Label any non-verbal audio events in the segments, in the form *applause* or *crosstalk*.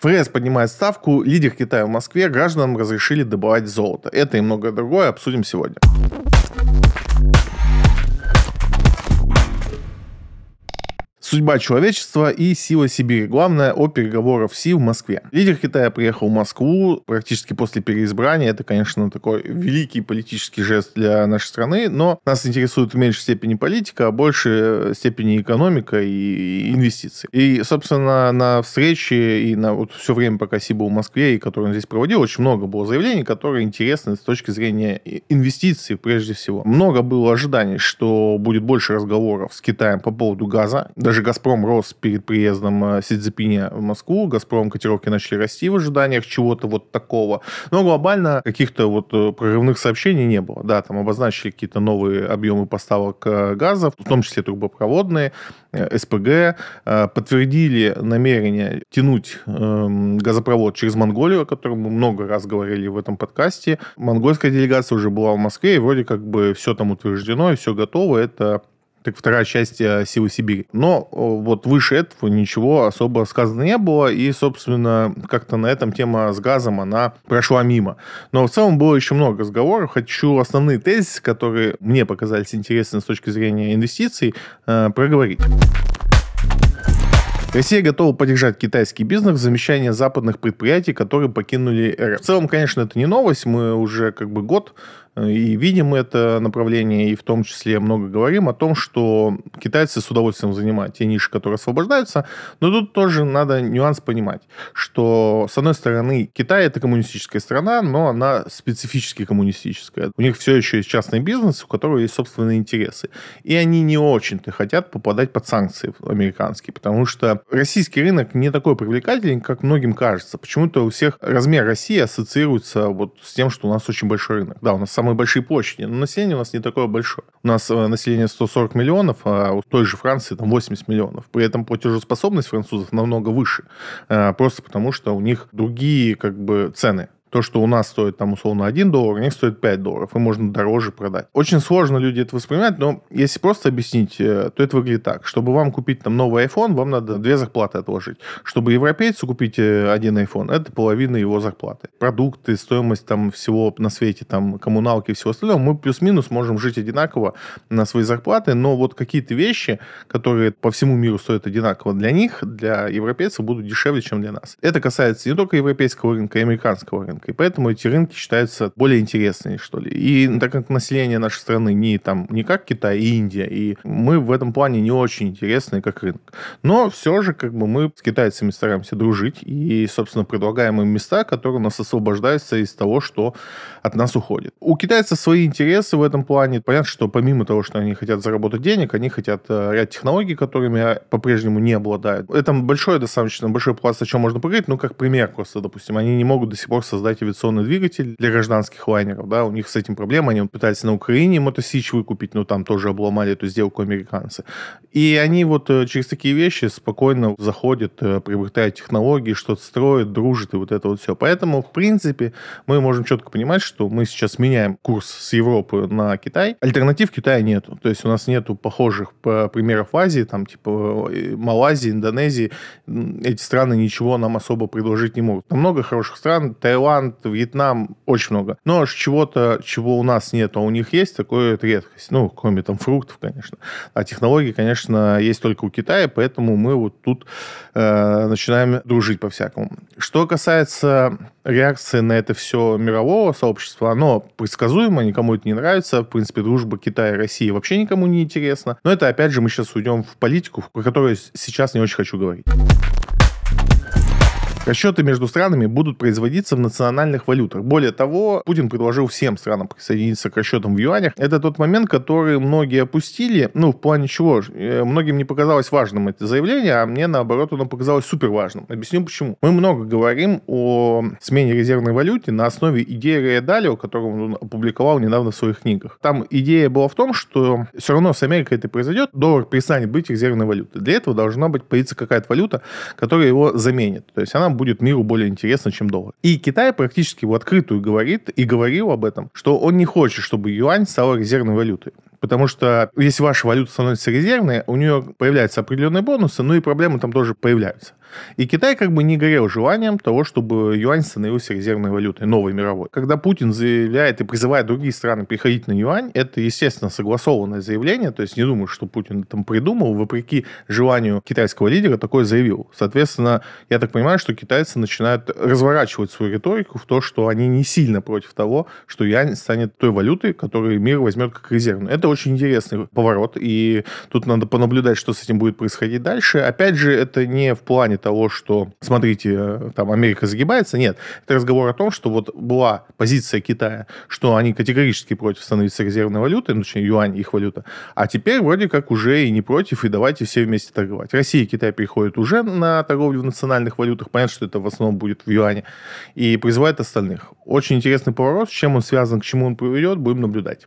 ФРС поднимает ставку, лидер Китая в Москве, гражданам разрешили добывать золото. Это и многое другое обсудим сегодня. Судьба человечества и сила Сибири. Главное о переговорах Си в Москве. Лидер Китая приехал в Москву практически после переизбрания. Это, конечно, такой великий политический жест для нашей страны, но нас интересует в меньшей степени политика, а больше степени экономика и инвестиции. И, собственно, на встрече и на вот все время, пока Си был в Москве и который он здесь проводил, очень много было заявлений, которые интересны с точки зрения инвестиций прежде всего. Много было ожиданий, что будет больше разговоров с Китаем по поводу газа. Даже же «Газпром» рос перед приездом э, Си в Москву. «Газпром» котировки начали расти в ожиданиях чего-то вот такого. Но глобально каких-то вот э, прорывных сообщений не было. Да, там обозначили какие-то новые объемы поставок э, газа, в том числе трубопроводные, СПГ. Подтвердили намерение тянуть эм, газопровод через Монголию, о котором мы много раз говорили в этом подкасте. Монгольская делегация уже была в Москве, и вроде как бы все там утверждено, и все готово. Это так вторая часть э, «Силы Сибири». Но вот выше этого ничего особо сказано не было, и, собственно, как-то на этом тема с газом, она прошла мимо. Но в целом было еще много разговоров. Хочу основные тезисы, которые мне показались интересны с точки зрения инвестиций, э, проговорить. Россия готова поддержать китайский бизнес в замещании западных предприятий, которые покинули РФ. В целом, конечно, это не новость. Мы уже как бы год и видим это направление, и в том числе много говорим о том, что китайцы с удовольствием занимают те ниши, которые освобождаются. Но тут тоже надо нюанс понимать, что, с одной стороны, Китай это коммунистическая страна, но она специфически коммунистическая. У них все еще есть частный бизнес, у которого есть собственные интересы. И они не очень-то хотят попадать под санкции американские, потому что российский рынок не такой привлекательный, как многим кажется. Почему-то у всех размер России ассоциируется вот с тем, что у нас очень большой рынок. Да, у нас самые большие площади, но население у нас не такое большое. У нас э, население 140 миллионов, а у той же Франции там 80 миллионов. При этом платежеспособность французов намного выше, э, просто потому что у них другие как бы цены то, что у нас стоит там условно 1 доллар, у них стоит 5 долларов, и можно дороже продать. Очень сложно люди это воспринимать, но если просто объяснить, э, то это выглядит так. Чтобы вам купить там новый iPhone, вам надо две зарплаты отложить. Чтобы европейцу купить э, один iPhone, это половина его зарплаты. Продукты, стоимость там всего на свете, там коммуналки и всего остального, мы плюс-минус можем жить одинаково на свои зарплаты, но вот какие-то вещи, которые по всему миру стоят одинаково, для них, для европейцев будут дешевле, чем для нас. Это касается не только европейского рынка, и американского рынка рынка. И поэтому эти рынки считаются более интересными, что ли. И так как население нашей страны не, там, не как Китай и Индия, и мы в этом плане не очень интересны как рынок. Но все же как бы мы с китайцами стараемся дружить и, собственно, предлагаем им места, которые у нас освобождаются из того, что от нас уходит. У китайцев свои интересы в этом плане. Понятно, что помимо того, что они хотят заработать денег, они хотят э, ряд технологий, которыми по-прежнему не обладают. Это большой, достаточно большой пласт, о чем можно поговорить. Ну, как пример просто, допустим, они не могут до сих пор создать создать авиационный двигатель для гражданских лайнеров, да, у них с этим проблема, они пытались на Украине мотосич выкупить, но там тоже обломали эту сделку американцы. И они вот э, через такие вещи спокойно заходят, э, приобретают технологии, что-то строят, дружат и вот это вот все. Поэтому, в принципе, мы можем четко понимать, что мы сейчас меняем курс с Европы на Китай. Альтернатив Китая нету. То есть у нас нету похожих примеров в Азии, там типа э, Малайзии, Индонезии. Эти страны ничего нам особо предложить не могут. Там много хороших стран. Таиланд, Таиланд, Вьетнам, очень много. Но чего-то, чего у нас нет, а у них есть, такое это редкость. Ну, кроме там фруктов, конечно. А технологии, конечно, есть только у Китая, поэтому мы вот тут э, начинаем дружить по-всякому. Что касается реакции на это все мирового сообщества, оно предсказуемо, никому это не нравится. В принципе, дружба Китая и России вообще никому не интересна. Но это, опять же, мы сейчас уйдем в политику, про которую сейчас не очень хочу говорить. Расчеты между странами будут производиться в национальных валютах. Более того, Путин предложил всем странам присоединиться к расчетам в юанях. Это тот момент, который многие опустили. Ну, в плане чего? Э, многим не показалось важным это заявление, а мне, наоборот, оно показалось супер важным. Объясню почему. Мы много говорим о смене резервной валюты на основе идеи Рэя Далио, которую он опубликовал недавно в своих книгах. Там идея была в том, что все равно с Америкой это произойдет, доллар перестанет быть резервной валютой. Для этого должна быть появиться какая-то валюта, которая его заменит. То есть она будет миру более интересна, чем доллар. И Китай практически в открытую говорит и говорил об этом, что он не хочет, чтобы юань стала резервной валютой. Потому что если ваша валюта становится резервной, у нее появляются определенные бонусы, ну и проблемы там тоже появляются. И Китай как бы не горел желанием того, чтобы юань становился резервной валютой, новой мировой. Когда Путин заявляет и призывает другие страны переходить на юань, это, естественно, согласованное заявление, то есть не думаю, что Путин там придумал, вопреки желанию китайского лидера такое заявил. Соответственно, я так понимаю, что китайцы начинают разворачивать свою риторику в то, что они не сильно против того, что юань станет той валютой, которую мир возьмет как резервную. Это очень интересный поворот, и тут надо понаблюдать, что с этим будет происходить дальше. Опять же, это не в плане того, что, смотрите, э, там Америка загибается, нет. Это разговор о том, что вот была позиция Китая, что они категорически против становиться резервной валютой, ну, точнее, юань их валюта, а теперь вроде как уже и не против, и давайте все вместе торговать. Россия и Китай переходят уже на торговлю в национальных валютах, понятно, что это в основном будет в юане, и призывает остальных. Очень интересный поворот, с чем он связан, к чему он приведет, будем наблюдать.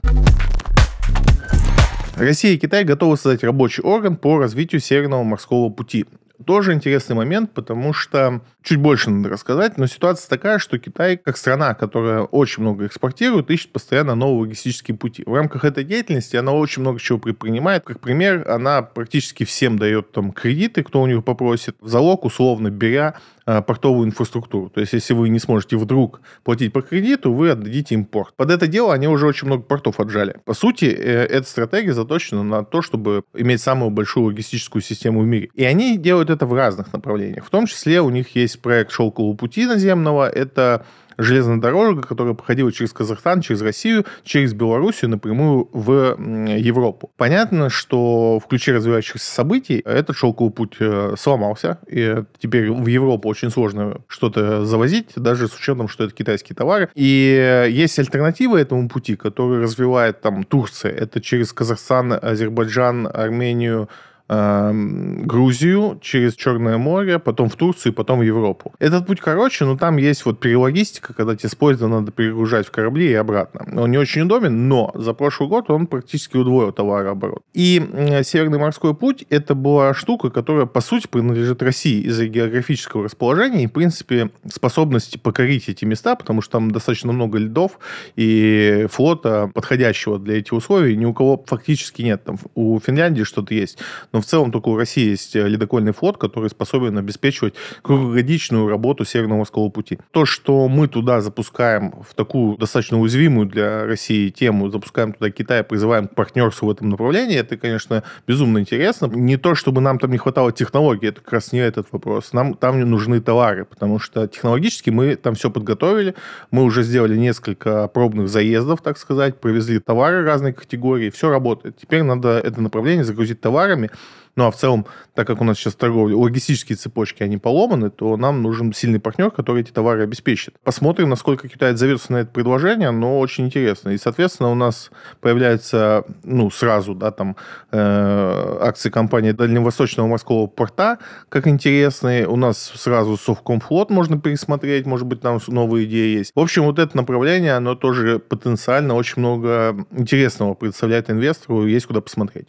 Россия и Китай готовы создать рабочий орган по развитию Северного морского пути. Тоже интересный момент, потому что чуть больше надо рассказать, но ситуация такая, что Китай, как страна, которая очень много экспортирует, ищет постоянно новые логистические пути. В рамках этой деятельности она очень много чего предпринимает. Как пример, она практически всем дает там кредиты, кто у нее попросит, в залог, условно беря портовую инфраструктуру. То есть, если вы не сможете вдруг платить по кредиту, вы отдадите им порт. Под это дело они уже очень много портов отжали. По сути, э, эта стратегия заточена на то, чтобы иметь самую большую логистическую систему в мире. И они делают это в разных направлениях. В том числе у них есть проект «Шелкового пути наземного». Это железная дорога, которая проходила через Казахстан, через Россию, через Белоруссию напрямую в Европу. Понятно, что в ключе развивающихся событий этот шелковый путь э, сломался, и теперь в Европу очень сложно что-то завозить, даже с учетом, что это китайские товары. И есть альтернатива этому пути, который развивает там Турция. Это через Казахстан, Азербайджан, Армению, Грузию, через Черное море, потом в Турцию, потом в Европу. Этот путь короче, но там есть вот перелогистика, когда тебе с поезда надо перегружать в корабли и обратно. Он не очень удобен, но за прошлый год он практически удвоил товарооборот. И Северный морской путь — это была штука, которая, по сути, принадлежит России из-за географического расположения и, в принципе, способности покорить эти места, потому что там достаточно много льдов и флота, подходящего для этих условий, ни у кого фактически нет. Там у Финляндии что-то есть, но в целом только у России есть э, ледокольный флот, который способен обеспечивать круглогодичную работу Северного морского пути. То, что мы туда запускаем в такую достаточно уязвимую для России тему, запускаем туда Китай, призываем к партнерству в этом направлении, это, конечно, безумно интересно. Не то, чтобы нам там не хватало технологий, это как раз не этот вопрос. Нам там нужны товары, потому что технологически мы там все подготовили, мы уже сделали несколько пробных заездов, так сказать, привезли товары разной категории, все работает. Теперь надо это направление загрузить товарами, ну а в целом, так как у нас сейчас торговля, логистические цепочки, они поломаны, то нам нужен сильный партнер, который эти товары обеспечит. Посмотрим, насколько Китай отзовется на это предложение, но очень интересно. И, соответственно, у нас появляются, ну, сразу, да, там, э, акции компании Дальневосточного морского порта, как интересные. У нас сразу Совкомфлот можно пересмотреть, может быть, там новые идеи есть. В общем, вот это направление, оно тоже потенциально очень много интересного представляет инвестору, есть куда посмотреть.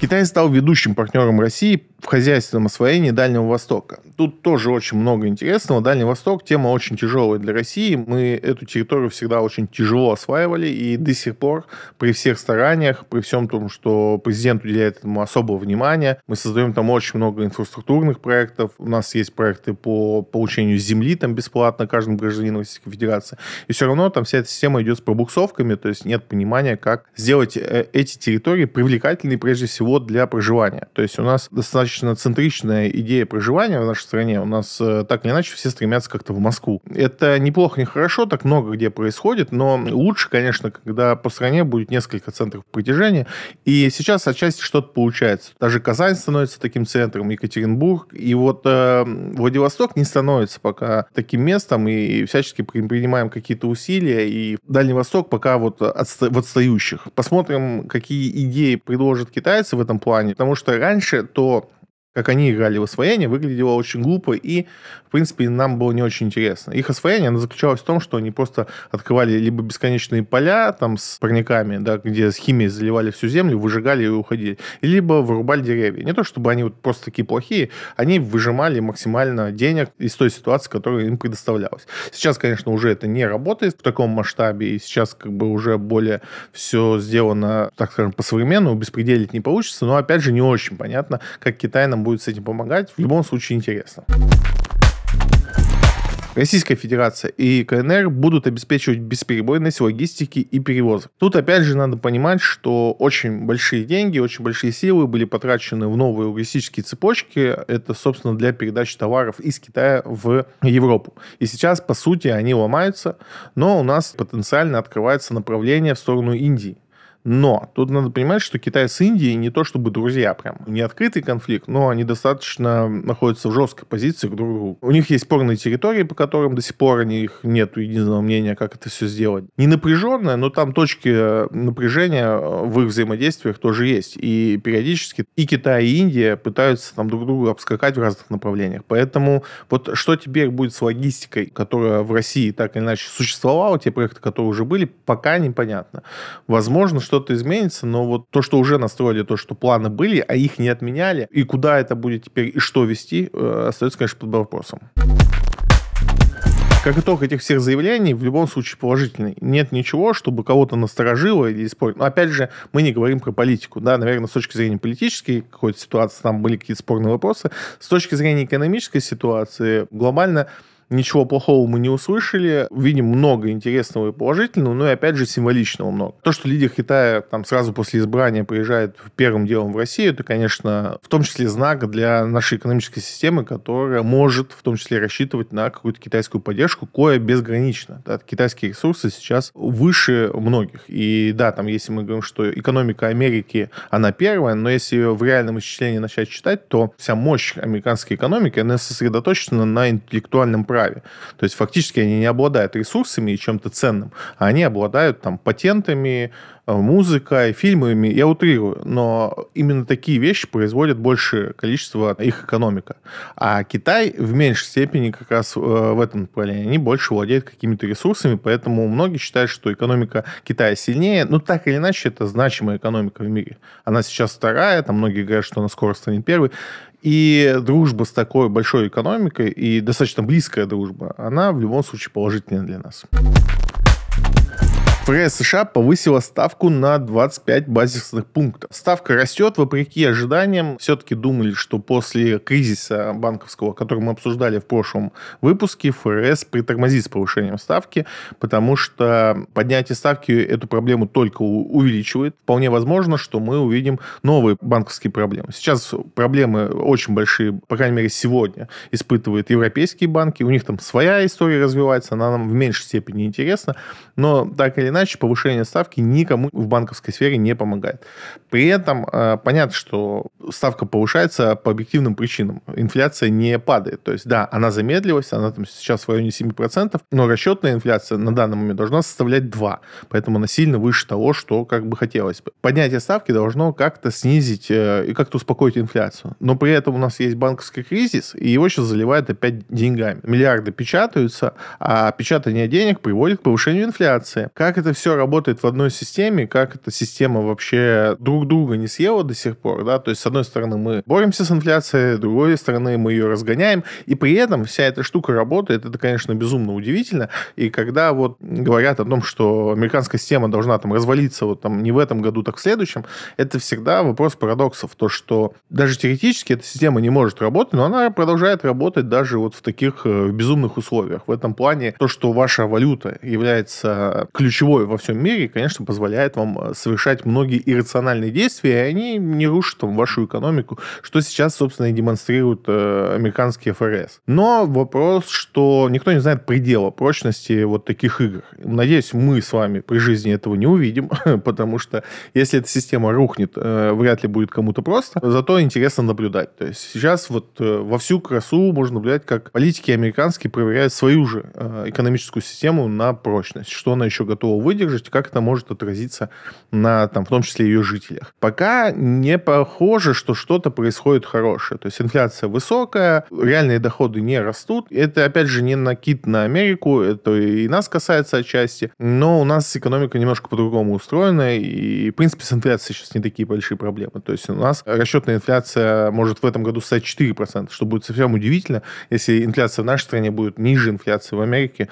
Китай стал ведущим партнером России в хозяйственном освоении Дальнего Востока. Тут тоже очень много интересного. Дальний Восток – тема очень тяжелая для России. Мы эту территорию всегда очень тяжело осваивали, и до сих пор при всех стараниях, при всем том, что президент уделяет этому особого внимания, мы создаем там очень много инфраструктурных проектов. У нас есть проекты по получению земли там бесплатно каждому гражданину Российской Федерации. И все равно там вся эта система идет с пробуксовками, то есть нет понимания, как сделать э, эти территории привлекательными прежде всего для проживания. То есть у нас достаточно центричная идея проживания в нашей стране. У нас э, так или иначе все стремятся как-то в Москву. Это неплохо, не хорошо, так много где происходит, но лучше, конечно, когда по стране будет несколько центров притяжения. И сейчас отчасти что-то получается. Даже Казань становится таким центром, Екатеринбург. И вот э, Владивосток не становится пока таким местом, и всячески принимаем какие-то усилия. И Дальний Восток пока вот отста- в отстающих. Посмотрим, какие идеи предложат китайцы в этом плане. Потому что раньше то как они играли в освоение, выглядело очень глупо и, в принципе, нам было не очень интересно. Их освоение оно заключалось в том, что они просто открывали либо бесконечные поля там с парниками, да, где с химией заливали всю землю, выжигали и уходили, либо вырубали деревья. Не то, чтобы они вот просто такие плохие, они выжимали максимально денег из той ситуации, которая им предоставлялась. Сейчас, конечно, уже это не работает в таком масштабе, и сейчас как бы уже более все сделано, так скажем, по-современному, беспределить не получится, но, опять же, не очень понятно, как Китай нам нам будет с этим помогать, в любом случае интересно. Российская Федерация и КНР будут обеспечивать бесперебойность логистики и перевозок. Тут опять же надо понимать, что очень большие деньги, очень большие силы были потрачены в новые логистические цепочки. Это, собственно, для передачи товаров из Китая в Европу. И сейчас, по сути, они ломаются, но у нас потенциально открывается направление в сторону Индии. Но тут надо понимать, что Китай с Индией не то чтобы друзья прям. Не открытый конфликт, но они достаточно находятся в жесткой позиции друг к другу. У них есть спорные территории, по которым до сих пор у них нет единого мнения, как это все сделать. Не напряженное, но там точки напряжения в их взаимодействиях тоже есть. И периодически и Китай, и Индия пытаются там друг друга обскакать в разных направлениях. Поэтому вот что теперь будет с логистикой, которая в России так или иначе существовала, те проекты, которые уже были, пока непонятно. Возможно, что-то изменится, но вот то, что уже настроили, то, что планы были, а их не отменяли, и куда это будет теперь и что вести, э, остается, конечно, под вопросом. Как итог этих всех заявлений, в любом случае положительный. Нет ничего, чтобы кого-то насторожило или спорить. Но опять же, мы не говорим про политику. Да, наверное, с точки зрения политической какой-то ситуации там были какие-то спорные вопросы. С точки зрения экономической ситуации глобально Ничего плохого мы не услышали. Видим много интересного и положительного, но и опять же символичного много. То, что лидер Китая там сразу после избрания приезжает первым делом в Россию, это, конечно, в том числе знак для нашей экономической системы, которая может в том числе рассчитывать на какую-то китайскую поддержку, кое безгранично. Да, китайские ресурсы сейчас выше многих. И да, там, если мы говорим, что экономика Америки, она первая, но если ее в реальном исчислении начать читать, то вся мощь американской экономики, она сосредоточена на интеллектуальном праве праве. То есть фактически они не обладают ресурсами и чем-то ценным, а они обладают там патентами, музыкой, фильмами, я утрирую, но именно такие вещи производят большее количество их экономика. А Китай в меньшей степени как раз э, в этом направлении, они больше владеют какими-то ресурсами, поэтому многие считают, что экономика Китая сильнее, но так или иначе это значимая экономика в мире. Она сейчас вторая, там многие говорят, что она скоро станет первой. И дружба с такой большой экономикой и достаточно близкая дружба, она в любом случае положительная для нас. ФРС США повысила ставку на 25 базисных пунктов. Ставка растет, вопреки ожиданиям. Все-таки думали, что после кризиса банковского, который мы обсуждали в прошлом выпуске, ФРС притормозит с повышением ставки, потому что поднятие ставки эту проблему только увеличивает. Вполне возможно, что мы увидим новые банковские проблемы. Сейчас проблемы очень большие, по крайней мере, сегодня испытывают европейские банки. У них там своя история развивается, она нам в меньшей степени интересна, но так или иначе повышение ставки никому в банковской сфере не помогает. При этом э, понятно, что ставка повышается по объективным причинам. Инфляция не падает. То есть, да, она замедлилась, она там сейчас в районе 7%, но расчетная инфляция на данный момент должна составлять 2. Поэтому она сильно выше того, что как бы хотелось бы. Поднятие ставки должно как-то снизить э, и как-то успокоить инфляцию. Но при этом у нас есть банковский кризис, и его сейчас заливают опять деньгами. Миллиарды печатаются, а печатание денег приводит к повышению инфляции. Как это все работает в одной системе, как эта система вообще друг друга не съела до сих пор, да, то есть, с одной стороны, мы боремся с инфляцией, с другой стороны, мы ее разгоняем, и при этом вся эта штука работает, это, конечно, безумно удивительно, и когда вот говорят о том, что американская система должна там развалиться вот там не в этом году, так в следующем, это всегда вопрос парадоксов, то, что даже теоретически эта система не может работать, но она продолжает работать даже вот в таких э, безумных условиях. В этом плане то, что ваша валюта является ключевой во всем мире, конечно, позволяет вам э, совершать многие иррациональные действия, и они не рушат там, вашу экономику, что сейчас, собственно, и демонстрируют э, американские ФРС. Но вопрос, что никто не знает предела прочности вот таких игр. Надеюсь, мы с вами при жизни этого не увидим, *laughs* потому что если эта система рухнет, э, вряд ли будет кому-то просто. Зато интересно наблюдать. То есть сейчас вот э, во всю красу можно наблюдать, как политики американские проверяют свою же э, экономическую систему на прочность, что она еще готова выдержать, как это может отразиться на, там, в том числе, ее жителях. Пока не похоже, что что-то происходит хорошее. То есть инфляция высокая, реальные доходы не растут. Это, опять же, не накид на Америку, это и нас касается отчасти. Но у нас экономика немножко по-другому устроена, и, в принципе, с инфляцией сейчас не такие большие проблемы. То есть у нас расчетная инфляция может в этом году стать 4%, что будет совсем удивительно, если инфляция в нашей стране будет ниже инфляции в Америке,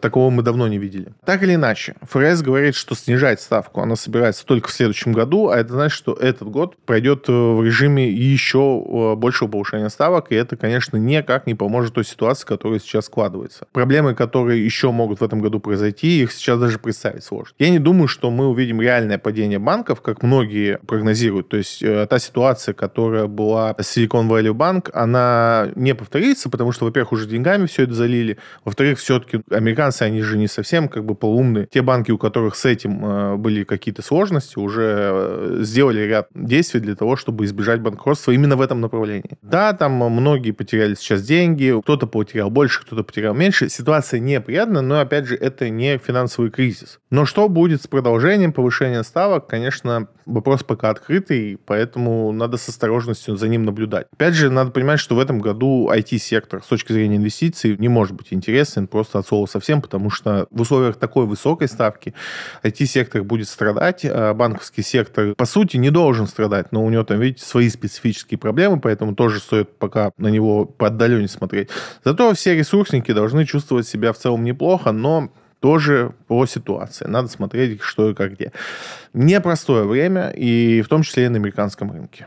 такого мы давно не видели. Так или иначе, ФРС говорит, что снижать ставку она собирается только в следующем году, а это значит, что этот год пройдет э, в режиме еще э, большего повышения ставок, и это, конечно, никак не поможет той ситуации, которая сейчас складывается. Проблемы, которые еще могут в этом году произойти, их сейчас даже представить сложно. Я не думаю, что мы увидим реальное падение банков, как многие прогнозируют. То есть та ситуация, которая была с Silicon Valley Bank, она не повторится, потому что, во-первых, уже деньгами все это залили, во-вторых, все-таки американцы, они же не совсем как бы полумные. Те банки, у которых с этим э, были какие-то сложности, уже э, сделали ряд действий для того, чтобы избежать банкротства именно в этом направлении. Да, там многие потеряли сейчас деньги, кто-то потерял больше, кто-то потерял меньше. Ситуация неприятная, но, опять же, это не финансовый кризис. Но что будет с продолжением повышения ставок, конечно, вопрос пока открытый, поэтому надо с осторожностью за ним наблюдать. Опять же, надо понимать, что в этом году IT-сектор с точки зрения инвестиций не может быть интересен просто от слова совсем, потому что в условиях такой высокой ставки IT-сектор будет страдать, а банковский сектор, по сути, не должен страдать, но у него там, видите, свои специфические проблемы, поэтому тоже стоит пока на него по отдалению смотреть. Зато все ресурсники должны чувствовать себя в целом неплохо, но тоже по ситуации. Надо смотреть, что и как где. Непростое время, и в том числе и на американском рынке.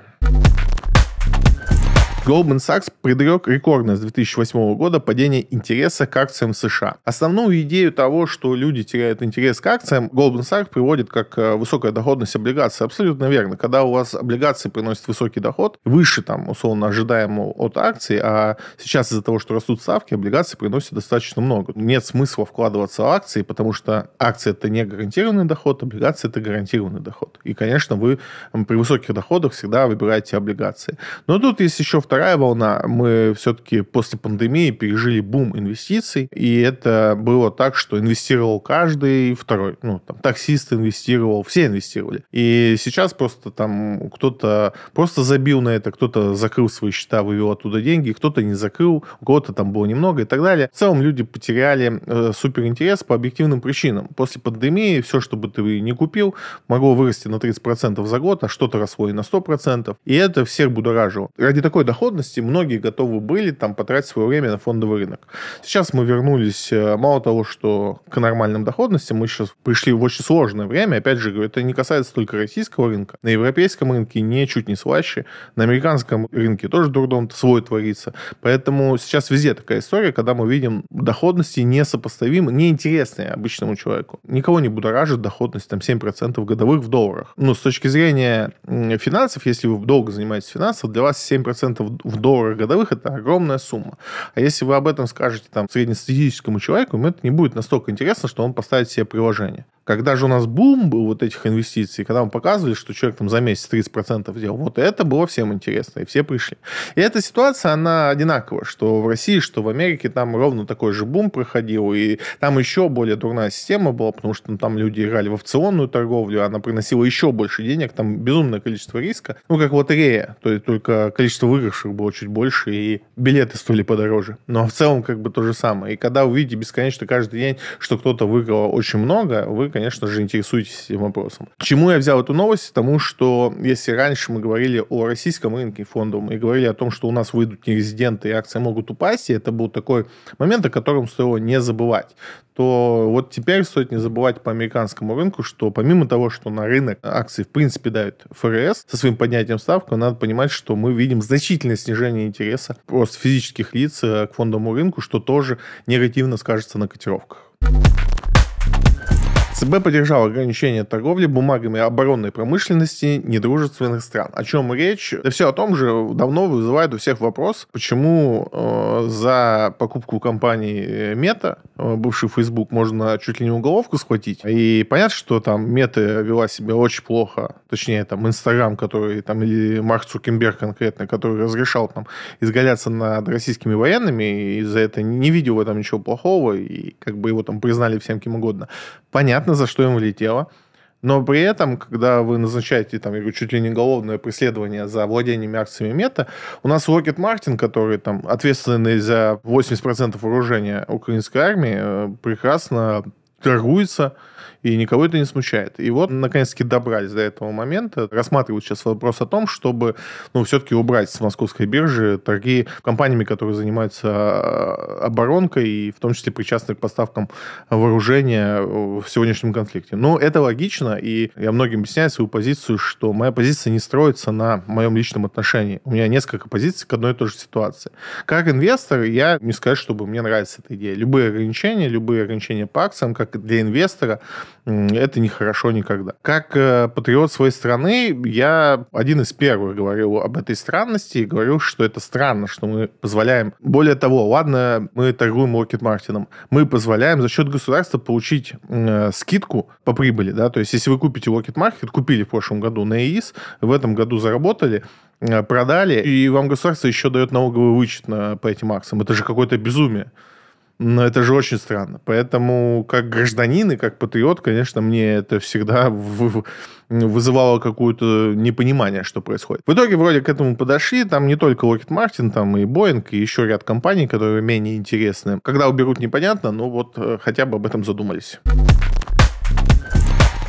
Goldman Sachs предрек рекордное с 2008 года падение интереса к акциям США. Основную идею того, что люди теряют интерес к акциям, Goldman Sachs приводит как э, высокая доходность облигаций. Абсолютно верно. Когда у вас облигации приносят высокий доход, выше там условно ожидаемого от акций, а сейчас из-за того, что растут ставки, облигации приносят достаточно много. Нет смысла вкладываться в акции, потому что акции это не гарантированный доход, облигации это гарантированный доход. И, конечно, вы при высоких доходах всегда выбираете облигации. Но тут есть еще вторая вторая волна, мы все-таки после пандемии пережили бум инвестиций, и это было так, что инвестировал каждый второй. Ну, там, таксист инвестировал, все инвестировали. И сейчас просто там кто-то просто забил на это, кто-то закрыл свои счета, вывел оттуда деньги, кто-то не закрыл, у кого-то там было немного и так далее. В целом люди потеряли э, супер интерес по объективным причинам. После пандемии все, что бы ты не купил, могло вырасти на 30% за год, а что-то росло и на 100%. И это всех будоражило. Ради такой дохода доходности многие готовы были там потратить свое время на фондовый рынок. Сейчас мы вернулись, э, мало того, что к нормальным доходностям, мы сейчас пришли в очень сложное время. Опять же, это не касается только российского рынка. На европейском рынке ничуть не слаще. На американском рынке тоже дурдом свой творится. Поэтому сейчас везде такая история, когда мы видим доходности несопоставимы, неинтересные обычному человеку. Никого не будоражит доходность там 7% годовых в долларах. Ну, с точки зрения финансов, если вы долго занимаетесь финансами, для вас 7% в долларах годовых это огромная сумма. А если вы об этом скажете там среднестатистическому человеку, ему это не будет настолько интересно, что он поставит себе приложение. Когда же у нас бум был вот этих инвестиций, когда мы показывали, что человек там за месяц 30% сделал, вот это было всем интересно, и все пришли. И эта ситуация, она одинаковая, что в России, что в Америке, там ровно такой же бум проходил, и там еще более дурная система была, потому что там люди играли в опционную торговлю, она приносила еще больше денег, там безумное количество риска, ну, как лотерея, то есть только количество выигравших было чуть больше, и билеты стоили подороже. Но в целом как бы то же самое. И когда вы видите бесконечно каждый день, что кто-то выиграл очень много, вы конечно же, интересуетесь этим вопросом. Чему я взял эту новость? Тому, что если раньше мы говорили о российском рынке фондовом и говорили о том, что у нас выйдут нерезиденты и акции могут упасть, и это был такой момент, о котором стоило не забывать, то вот теперь стоит не забывать по американскому рынку, что помимо того, что на рынок акций в принципе дает ФРС со своим поднятием ставки, надо понимать, что мы видим значительное снижение интереса просто физических лиц к фондовому рынку, что тоже негативно скажется на котировках. ЦБ поддержал ограничение торговли бумагами оборонной промышленности недружественных стран. О чем речь? Да все о том же давно вызывает у всех вопрос, почему э, за покупку компании Мета, э, бывший Facebook, можно чуть ли не уголовку схватить. И понятно, что там Мета вела себя очень плохо, точнее там Инстаграм, который там или Марк Цукенберг конкретно, который разрешал там изгаляться над российскими военными, и за это не видел в этом ничего плохого, и как бы его там признали всем кем угодно. Понятно, понятно, за что ему летело. Но при этом, когда вы назначаете там, чуть ли не уголовное преследование за владением акциями мета, у нас Локет Мартин, который там ответственный за 80% вооружения украинской армии, э, прекрасно торгуется, и никого это не смущает. И вот, наконец-таки, добрались до этого момента. Рассматривают сейчас вопрос о том, чтобы, ну, все-таки убрать с московской биржи торги компаниями, которые занимаются а, оборонкой и в том числе причастны к поставкам вооружения в сегодняшнем конфликте. Ну, это логично, и я многим объясняю свою позицию, что моя позиция не строится на моем личном отношении. У меня несколько позиций к одной и той же ситуации. Как инвестор, я не скажу, чтобы мне нравится эта идея. Любые ограничения, любые ограничения по акциям, как для инвестора, это не хорошо никогда. Как э, патриот своей страны, я один из первых говорил об этой странности и говорил, что это странно, что мы позволяем... Более того, ладно, мы торгуем Локет Мартином, мы позволяем за счет государства получить э, скидку по прибыли, да, то есть если вы купите Локет Маркет, купили в прошлом году на ИИС, в этом году заработали, э, продали, и вам государство еще дает налоговый вычет на, по этим акциям. Это же какое-то безумие. Но это же очень странно. Поэтому, как гражданин и как патриот, конечно, мне это всегда вызывало какое-то непонимание, что происходит. В итоге вроде к этому подошли. Там не только Lockheed Martin, там и Boeing, и еще ряд компаний, которые менее интересны. Когда уберут, непонятно, но вот э, хотя бы об этом задумались.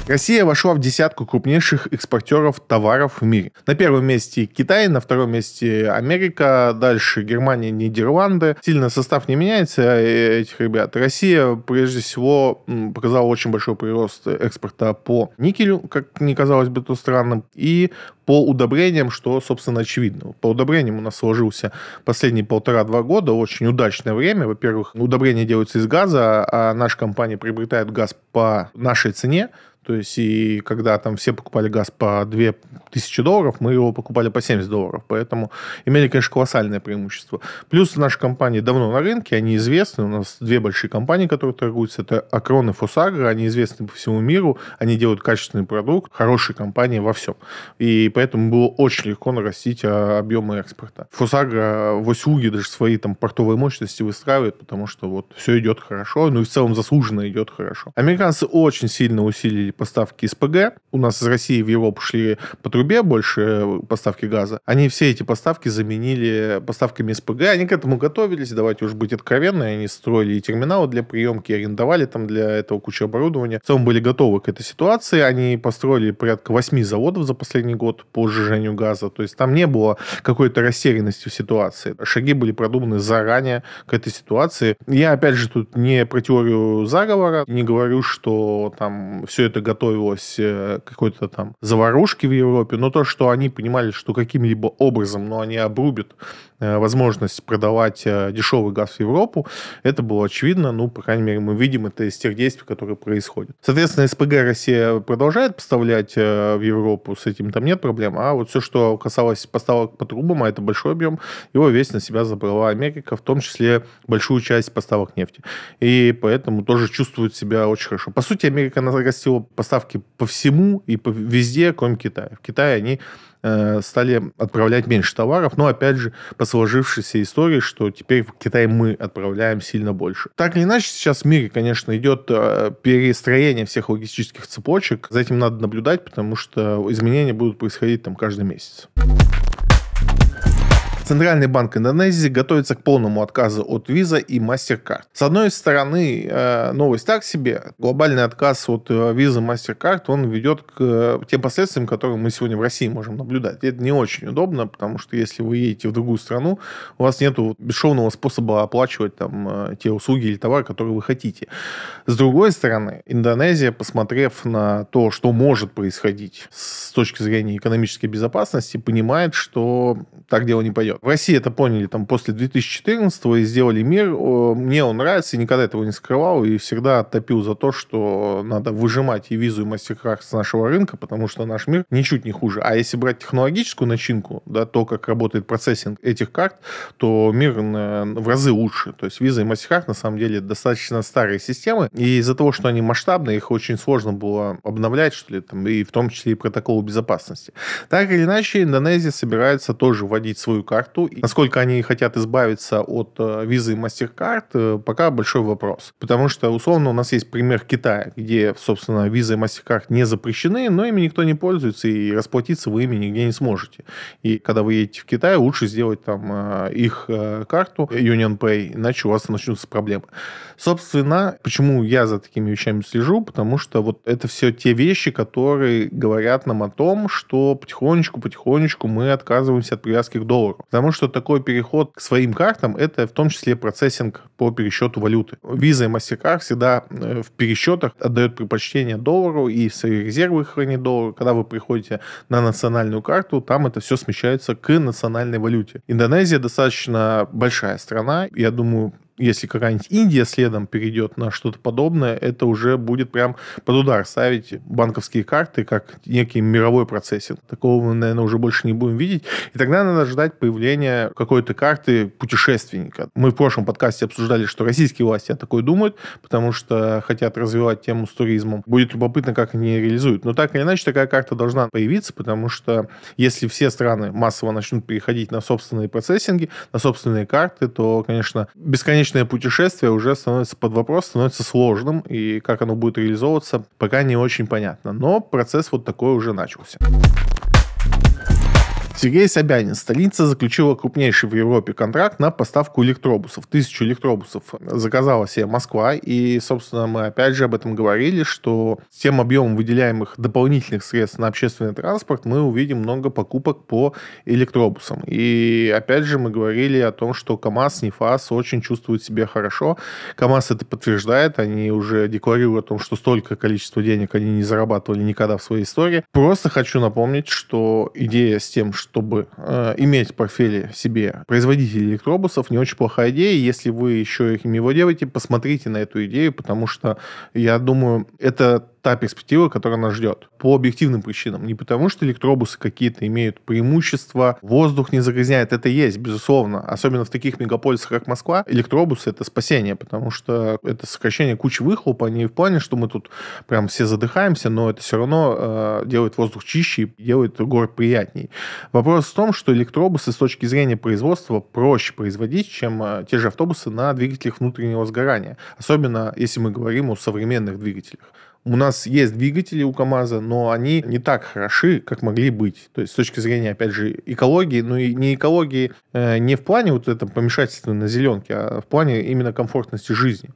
Россия вошла в десятку крупнейших экспортеров товаров в мире. На первом месте Китай, на втором месте Америка, дальше Германия, Нидерланды. Сильно состав не меняется э, этих ребят. Россия, прежде всего, показала очень большой прирост экспорта по никелю, как не казалось бы то странным, и по удобрениям, что, собственно, очевидно. По удобрениям у нас сложился последние полтора-два года очень удачное время. Во-первых, удобрения делаются из газа, а наша компания приобретает газ по нашей цене, то есть, и когда там все покупали газ по 2000 долларов, мы его покупали по 70 долларов. Поэтому имели, конечно, колоссальное преимущество. Плюс наши компании давно на рынке, они известны. У нас две большие компании, которые торгуются. Это Акрон и Фосагра. Они известны по всему миру. Они делают качественный продукт. Хорошие компании во всем. И поэтому было очень легко нарастить а, объемы экспорта. Фосагра в услуги даже свои там портовые мощности выстраивает, потому что вот все идет хорошо. Ну и в целом заслуженно идет хорошо. Американцы очень сильно усилили поставки СПГ. У нас из России в Европу шли по трубе больше э, поставки газа. Они все эти поставки заменили поставками СПГ. Они к этому готовились, давайте уж быть откровенны. Они строили и терминалы для приемки, арендовали там для этого кучу оборудования. В целом были готовы к этой ситуации. Они построили порядка 8 заводов за последний год по сжижению газа. То есть там не было какой-то растерянности в ситуации. Шаги были продуманы заранее к этой ситуации. Я, опять же, тут не про теорию заговора, не говорю, что там все это готовилось э, какой-то там заварушки в Европе, но то, что они понимали, что каким-либо образом, но они обрубят возможность продавать э, дешевый газ в Европу, это было очевидно, ну, по крайней мере, мы видим это из тех действий, которые происходят. Соответственно, СПГ Россия продолжает поставлять в Европу, с этим там нет проблем, а вот все, что касалось поставок по трубам, а это большой объем, его весь на себя забрала Америка, в том числе большую часть поставок нефти. И поэтому тоже чувствует себя очень хорошо. По сути, Америка нарастила поставки по всему и по везде, кроме Китая. В Китае они э, стали отправлять меньше товаров, но опять же по сложившейся истории, что теперь в Китай мы отправляем сильно больше. Так или иначе, сейчас в мире, конечно, идет э, перестроение всех логистических цепочек. За этим надо наблюдать, потому что изменения будут происходить там каждый месяц. Центральный банк Индонезии готовится к полному отказу от Visa и MasterCard. С одной стороны, э, новость так себе. Глобальный отказ от э, Visa и MasterCard, он ведет к э, тем последствиям, которые мы сегодня в России можем наблюдать. Это не очень удобно, потому что если вы едете в другую страну, у вас нет бесшовного способа оплачивать там те услуги или товары, которые вы хотите. С другой стороны, Индонезия, посмотрев на то, что может происходить с точки зрения экономической безопасности, понимает, что так дело не пойдет В России это поняли там после 2014 и сделали мир. Мне он нравится, никогда этого не скрывал, и всегда топил за то, что надо выжимать и визу, и мастер с нашего рынка, потому что наш мир ничуть не хуже. А если брать технологическую начинку, да, то, как работает процессинг этих карт, то мир в разы лучше. То есть виза и мастер на самом деле достаточно старые системы, и из-за того, что они масштабные, их очень сложно было обновлять, что ли, там, и в том числе и протоколы безопасности. Так или иначе, Индонезия собирается тоже вводить свою карту карту. Насколько они хотят избавиться от э, визы MasterCard, э, пока большой вопрос. Потому что, условно, у нас есть пример Китая, где, собственно, визы MasterCard не запрещены, но ими никто не пользуется, и расплатиться вы ими нигде не сможете. И когда вы едете в Китай, лучше сделать там э, их карту Union Pay, иначе у вас начнутся проблемы. Собственно, почему я за такими вещами слежу? Потому что вот это все те вещи, которые говорят нам о том, что потихонечку-потихонечку мы отказываемся от привязки к доллару. Потому что такой переход к своим картам – это в том числе процессинг по пересчету валюты. Visa и MasterCard всегда э, в пересчетах отдают предпочтение доллару и свои резервы хранит доллар. Когда вы приходите на национальную карту, там это все смещается к национальной валюте. Индонезия достаточно большая страна. Я думаю, если какая-нибудь Индия следом перейдет на что-то подобное, это уже будет прям под удар ставить банковские карты как некий мировой процессинг. Такого мы, наверное, уже больше не будем видеть. И тогда надо ждать появления какой-то карты путешественника. Мы в прошлом подкасте обсуждали, что российские власти о такой думают, потому что хотят развивать тему с туризмом. Будет любопытно, как они реализуют. Но так или иначе, такая карта должна появиться, потому что если все страны массово начнут переходить на собственные процессинги, на собственные карты, то, конечно, бесконечно бесконечное путешествие уже становится под вопрос, становится сложным, и как оно будет реализовываться, пока не очень понятно. Но процесс вот такой уже начался. Сергей Собянин. Столица заключила крупнейший в Европе контракт на поставку электробусов. Тысячу электробусов заказала себе Москва. И, собственно, мы опять же об этом говорили, что с тем объемом выделяемых дополнительных средств на общественный транспорт мы увидим много покупок по электробусам. И, опять же, мы говорили о том, что КАМАЗ, НИФАС очень чувствуют себя хорошо. КАМАЗ это подтверждает. Они уже декларируют о том, что столько количества денег они не зарабатывали никогда в своей истории. Просто хочу напомнить, что идея с тем, что чтобы э, иметь в портфеле себе производителей электробусов, не очень плохая идея. Если вы еще ими владеете, посмотрите на эту идею, потому что, я думаю, это та перспектива, которая нас ждет. По объективным причинам. Не потому, что электробусы какие-то имеют преимущества, воздух не загрязняет. Это есть, безусловно. Особенно в таких мегаполисах, как Москва. Электробусы — это спасение, потому что это сокращение кучи выхлопа. Не в плане, что мы тут прям все задыхаемся, но это все равно э, делает воздух чище и делает город приятней. Вопрос в том, что электробусы с точки зрения производства проще производить, чем э, те же автобусы на двигателях внутреннего сгорания. Особенно, если мы говорим о современных двигателях. У нас есть двигатели у КАМАЗа, но они не так хороши, как могли быть. То есть с точки зрения, опять же, экологии, но и не экологии э, не в плане вот этого помешательства на зеленке, а в плане именно комфортности жизни.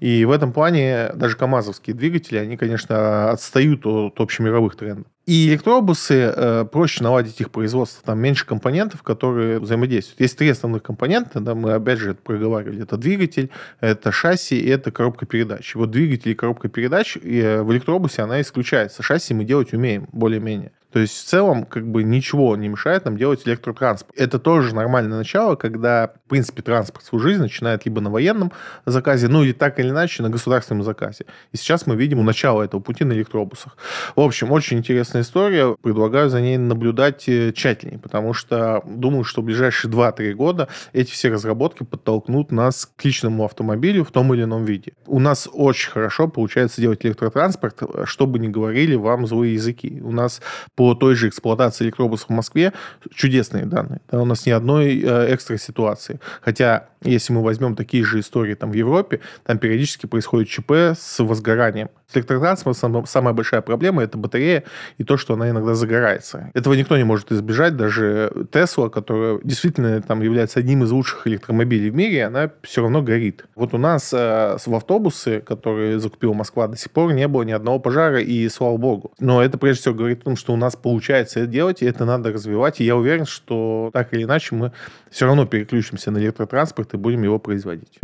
И в этом плане даже КАМАЗовские двигатели, они, конечно, отстают от общемировых трендов. И электробусы, э, проще наладить их производство, там меньше компонентов, которые взаимодействуют. Есть три основных компонента, да, мы опять же это проговаривали. Это двигатель, это шасси и это коробка передач. Вот двигатель и коробка передач и э, в электробусе она исключается. Шасси мы делать умеем, более-менее. То есть в целом как бы ничего не мешает нам делать электротранспорт. Это тоже нормальное начало, когда, в принципе, транспорт свою жизнь начинает либо на военном заказе, ну или так или иначе на государственном заказе. И сейчас мы видим начало этого пути на электробусах. В общем, очень интересная история. Предлагаю за ней наблюдать э, тщательнее, потому что думаю, что в ближайшие 2-3 года эти все разработки подтолкнут нас к личному автомобилю в том или ином виде. У нас очень хорошо получается делать электротранспорт, чтобы не говорили вам злые языки. У нас по по той же эксплуатации электробусов в Москве чудесные данные. Да, у нас ни одной э, экстра ситуации. Хотя, если мы возьмем такие же истории там в Европе, там периодически происходит ЧП с возгоранием. С электротранспортом самая большая проблема – это батарея и то, что она иногда загорается. Этого никто не может избежать. Даже Тесла, которая действительно там является одним из лучших электромобилей в мире, она все равно горит. Вот у нас э, в автобусы, которые закупила Москва, до сих пор не было ни одного пожара, и слава богу. Но это прежде всего говорит о том, что у нас получается это делать, и это надо развивать. И я уверен, что так или иначе мы все равно переключимся на электротранспорт и будем его производить.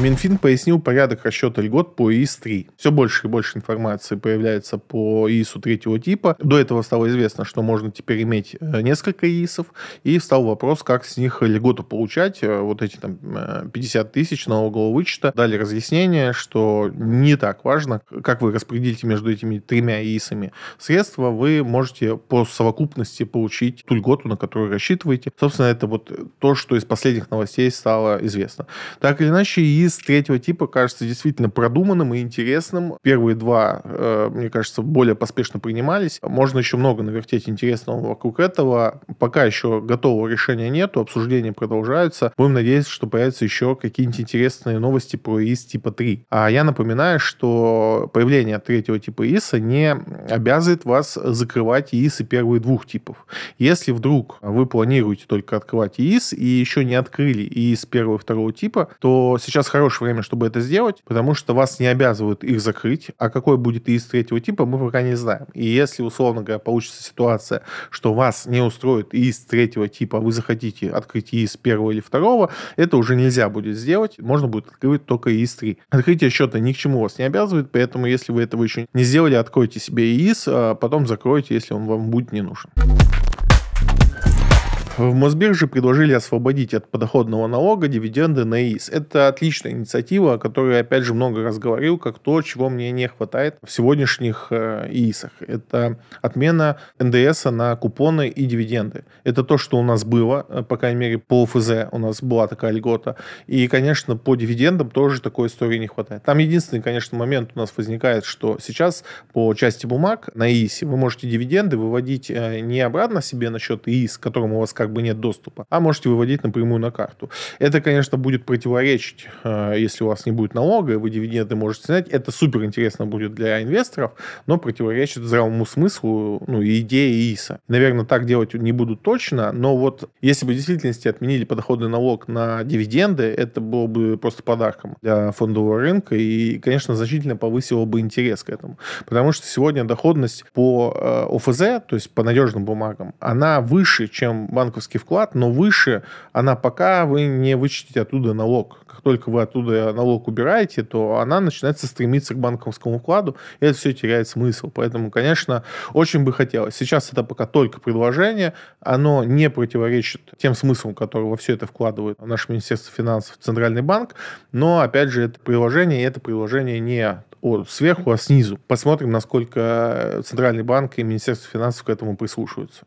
Минфин пояснил порядок расчета льгот по ИИС-3. Все больше и больше информации появляется по ИИСу третьего типа. До этого стало известно, что можно теперь иметь э, несколько ИИСов, и встал вопрос, как с них льготу получать. Э, вот эти там 50 э, тысяч налогового вычета. Дали разъяснение, что не так важно, как вы распределите между этими тремя ИИСами средства, вы можете по совокупности получить ту льготу, на которую рассчитываете. Собственно, это вот то, что из последних новостей стало известно. Так или иначе, ИИС ИИС третьего типа кажется действительно продуманным и интересным. Первые два, э, мне кажется, более поспешно принимались. Можно еще много навертеть интересного вокруг этого. Пока еще готового решения нету, обсуждения продолжаются. Будем надеяться, что появятся еще какие-нибудь интересные новости про ИИС типа 3. А я напоминаю, что появление третьего типа ИИСа не обязывает вас закрывать ИИСы первых двух типов. Если вдруг вы планируете только открывать ИИС и еще не открыли ИИС первого и второго типа, то сейчас хорошее время, чтобы это сделать, потому что вас не обязывают их закрыть, а какой будет ИИС третьего типа, мы пока не знаем. И если, условно говоря, получится ситуация, что вас не устроит ИИС третьего типа, вы захотите открыть ИИС первого или второго, это уже нельзя будет сделать, можно будет открыть только ИИС 3. Открытие счета ни к чему вас не обязывает, поэтому если вы этого еще не сделали, откройте себе ИИС, а потом закройте, если он вам будет не нужен. В Мосбирже предложили освободить от подоходного налога дивиденды на ИИС. Это отличная инициатива, о которой опять же много раз говорил, как то, чего мне не хватает в сегодняшних э, ИИСах. Это отмена НДС на купоны и дивиденды. Это то, что у нас было, э, по крайней мере, по ОФЗ у нас была такая льгота. И, конечно, по дивидендам тоже такой истории не хватает. Там единственный, конечно, момент у нас возникает, что сейчас по части бумаг на ИИСе вы можете дивиденды выводить э, не обратно себе на счет ИИС, к которому у вас как бы нет доступа, а можете выводить напрямую на карту. Это, конечно, будет противоречить, э, если у вас не будет налога, и вы дивиденды можете снять. Это супер интересно будет для инвесторов, но противоречит здравому смыслу ну, и идее ИИСа. Наверное, так делать не будут точно, но вот если бы в действительности отменили подоходный налог на дивиденды, это было бы просто подарком для фондового рынка и, конечно, значительно повысило бы интерес к этому. Потому что сегодня доходность по э, ОФЗ, то есть по надежным бумагам, она выше, чем банковский банковский вклад, но выше она пока вы не вычтете оттуда налог. Как только вы оттуда налог убираете, то она начинается стремиться к банковскому вкладу, и это все теряет смысл. Поэтому, конечно, очень бы хотелось. Сейчас это пока только предложение, оно не противоречит тем смыслам, которые во все это вкладывает наше Министерство финансов, Центральный банк, но, опять же, это приложение, и это приложение не от сверху, а снизу. Посмотрим, насколько Центральный банк и Министерство финансов к этому прислушиваются.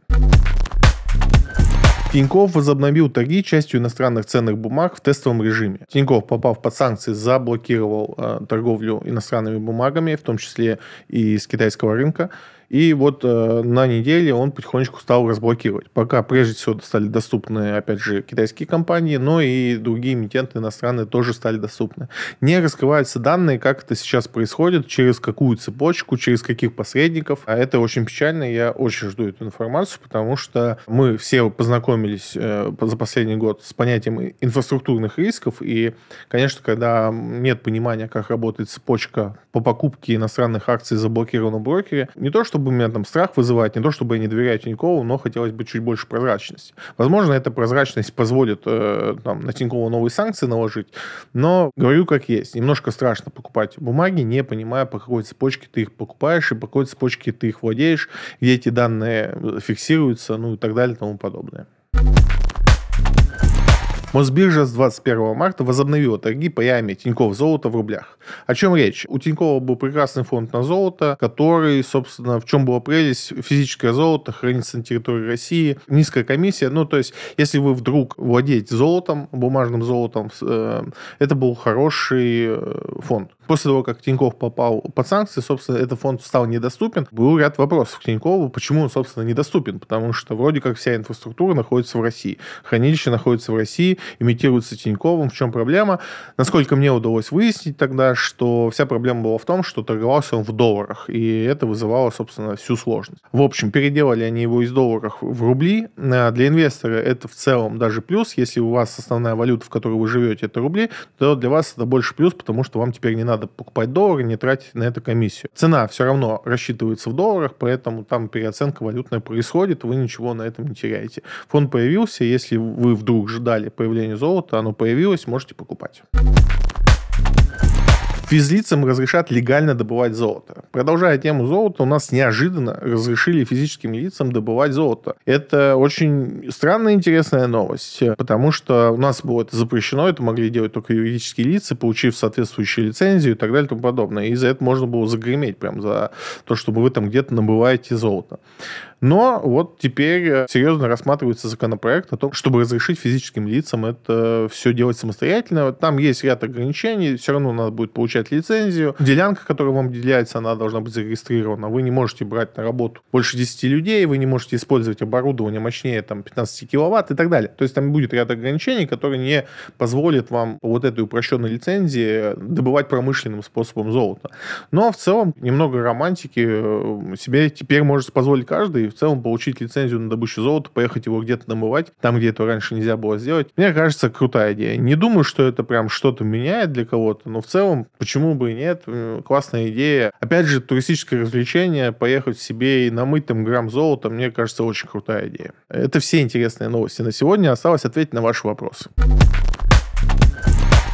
Тиньков возобновил торги частью иностранных ценных бумаг в тестовом режиме. Тиньков, попав под санкции, заблокировал э, торговлю иностранными бумагами, в том числе и с китайского рынка. И вот э, на неделе он потихонечку стал разблокировать. Пока прежде всего стали доступны, опять же, китайские компании, но и другие эмитенты иностранные тоже стали доступны. Не раскрываются данные, как это сейчас происходит, через какую цепочку, через каких посредников. А это очень печально, я очень жду эту информацию, потому что мы все познакомились э, за последний год с понятием инфраструктурных рисков, и, конечно, когда нет понимания, как работает цепочка по покупке иностранных акций заблокированном брокере, не то чтобы чтобы меня там страх вызывать, не то чтобы я не доверяю Тинькову, но хотелось бы чуть больше прозрачности. Возможно, эта прозрачность позволит э, там, на Тинькову новые санкции наложить, но говорю как есть. Немножко страшно покупать бумаги, не понимая, по какой цепочке ты их покупаешь и по какой цепочке ты их владеешь, где эти данные фиксируются, ну и так далее и тому подобное. Мосбиржа с 21 марта возобновила торги по яме Тинькофф золото в рублях. О чем речь? У Тинькова был прекрасный фонд на золото, который, собственно, в чем была прелесть, физическое золото хранится на территории России, низкая комиссия. Ну, то есть, если вы вдруг владеете золотом, бумажным золотом, э, это был хороший э, фонд. После того, как Тиньков попал под санкции, собственно, этот фонд стал недоступен. Был ряд вопросов к Тинькову, почему он, собственно, недоступен. Потому что вроде как вся инфраструктура находится в России. Хранилище находится в России, имитируется Тиньковым. В чем проблема? Насколько мне удалось выяснить тогда, что вся проблема была в том, что торговался он в долларах. И это вызывало, собственно, всю сложность. В общем, переделали они его из долларов в рубли. А для инвестора это в целом даже плюс. Если у вас основная валюта, в которой вы живете, это рубли, то для вас это больше плюс, потому что вам теперь не надо надо покупать доллары, не тратить на это комиссию. Цена все равно рассчитывается в долларах, поэтому там переоценка валютная происходит, вы ничего на этом не теряете. Фонд появился, если вы вдруг ждали появления золота, оно появилось, можете покупать. Физлицам разрешат легально добывать золото. Продолжая тему золота, у нас неожиданно разрешили физическим лицам добывать золото. Это очень странная интересная новость, потому что у нас было это запрещено, это могли делать только юридические лица, получив соответствующую лицензию и так далее и тому подобное. И за это можно было загреметь прям за то, чтобы вы там где-то набываете золото. Но вот теперь э, серьезно рассматривается законопроект о том, чтобы разрешить физическим лицам это все делать самостоятельно. Там есть ряд ограничений, все равно надо будет получать лицензию. Делянка, которая вам выделяется, она должна быть зарегистрирована. Вы не можете брать на работу больше 10 людей, вы не можете использовать оборудование мощнее там, 15 киловатт и так далее. То есть там будет ряд ограничений, которые не позволят вам вот этой упрощенной лицензии добывать промышленным способом золото. Но в целом немного романтики э, себе теперь может позволить каждый в целом получить лицензию на добычу золота, поехать его где-то намывать, там, где это раньше нельзя было сделать. Мне кажется, крутая идея. Не думаю, что это прям что-то меняет для кого-то, но в целом, почему бы и нет, классная идея. Опять же, туристическое развлечение, поехать себе и намыть там грамм золота, мне кажется, очень крутая идея. Это все интересные новости на сегодня. Осталось ответить на ваши вопросы.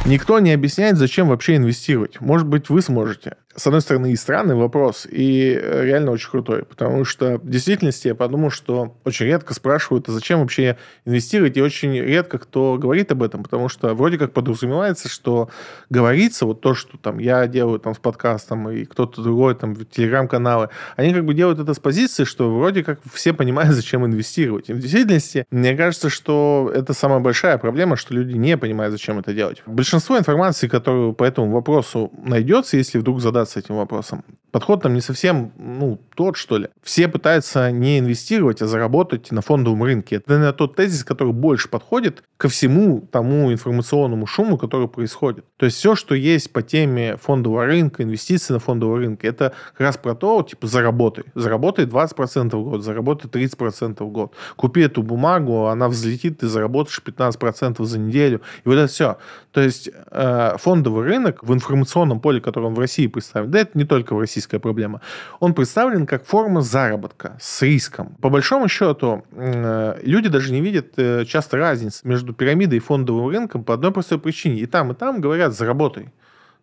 Никто не объясняет, зачем вообще инвестировать. Может быть, вы сможете с одной стороны, и странный вопрос, и э, реально очень крутой. Потому что в действительности я подумал, что очень редко спрашивают, а зачем вообще инвестировать, и очень редко кто говорит об этом, потому что вроде как подразумевается, что говорится вот то, что там я делаю там с подкастом, и кто-то другой там в телеграм-каналы, они как бы делают это с позиции, что вроде как все понимают, зачем инвестировать. И в действительности, мне кажется, что это самая большая проблема, что люди не понимают, зачем это делать. Большинство информации, которую по этому вопросу найдется, если вдруг задаться с этим вопросом. Подход там не совсем, ну, тот, что ли. Все пытаются не инвестировать, а заработать на фондовом рынке. Это, наверное, тот тезис, который больше подходит ко всему тому информационному шуму, который происходит. То есть все, что есть по теме фондового рынка, инвестиций на фондовый рынок, это как раз про то, типа, заработай. Заработай 20% в год, заработай 30% в год. Купи эту бумагу, она взлетит, ты заработаешь 15% за неделю. И вот это все. То есть э, фондовый рынок в информационном поле, которое он в России представлен, да это не только в российская проблема, он представлен как форма заработка с риском. По большому счету, э, люди даже не видят э, часто разницы между пирамидой и фондовым рынком по одной простой причине. И там, и там говорят «заработай»